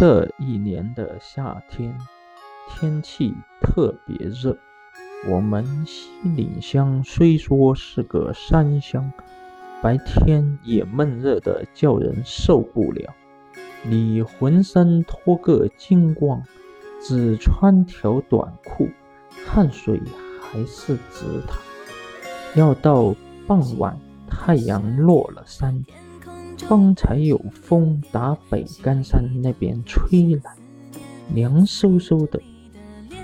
这一年的夏天，天气特别热。我们西岭乡虽说是个山乡，白天也闷热的叫人受不了。你浑身脱个精光，只穿条短裤，汗水还是直淌。要到傍晚，太阳落了山。方才有风打北干山那边吹来，凉飕飕的，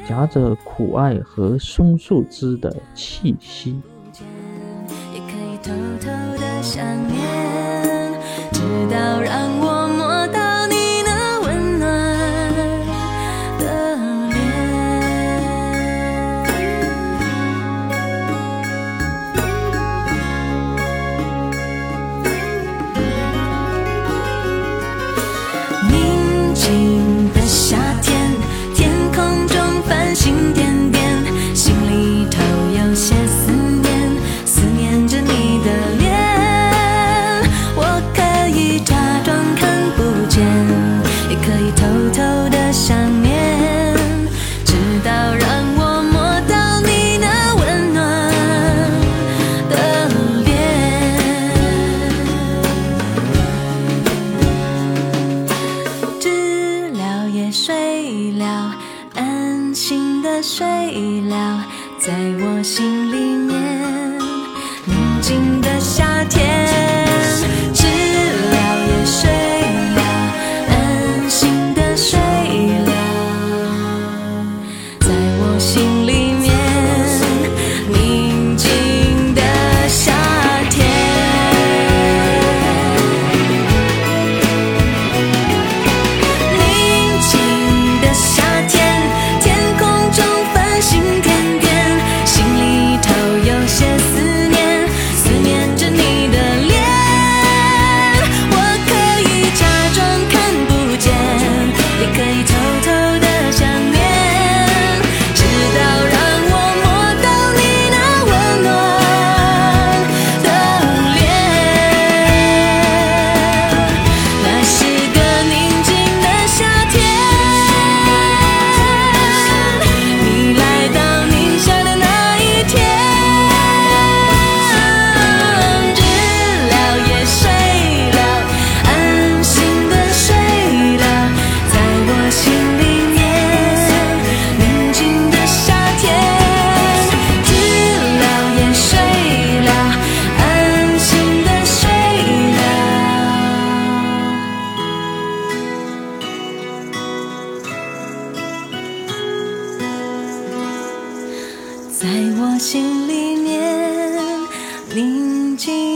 夹着苦艾和松树枝的气息。累了安心的睡了在我心里面。在我心里面宁静。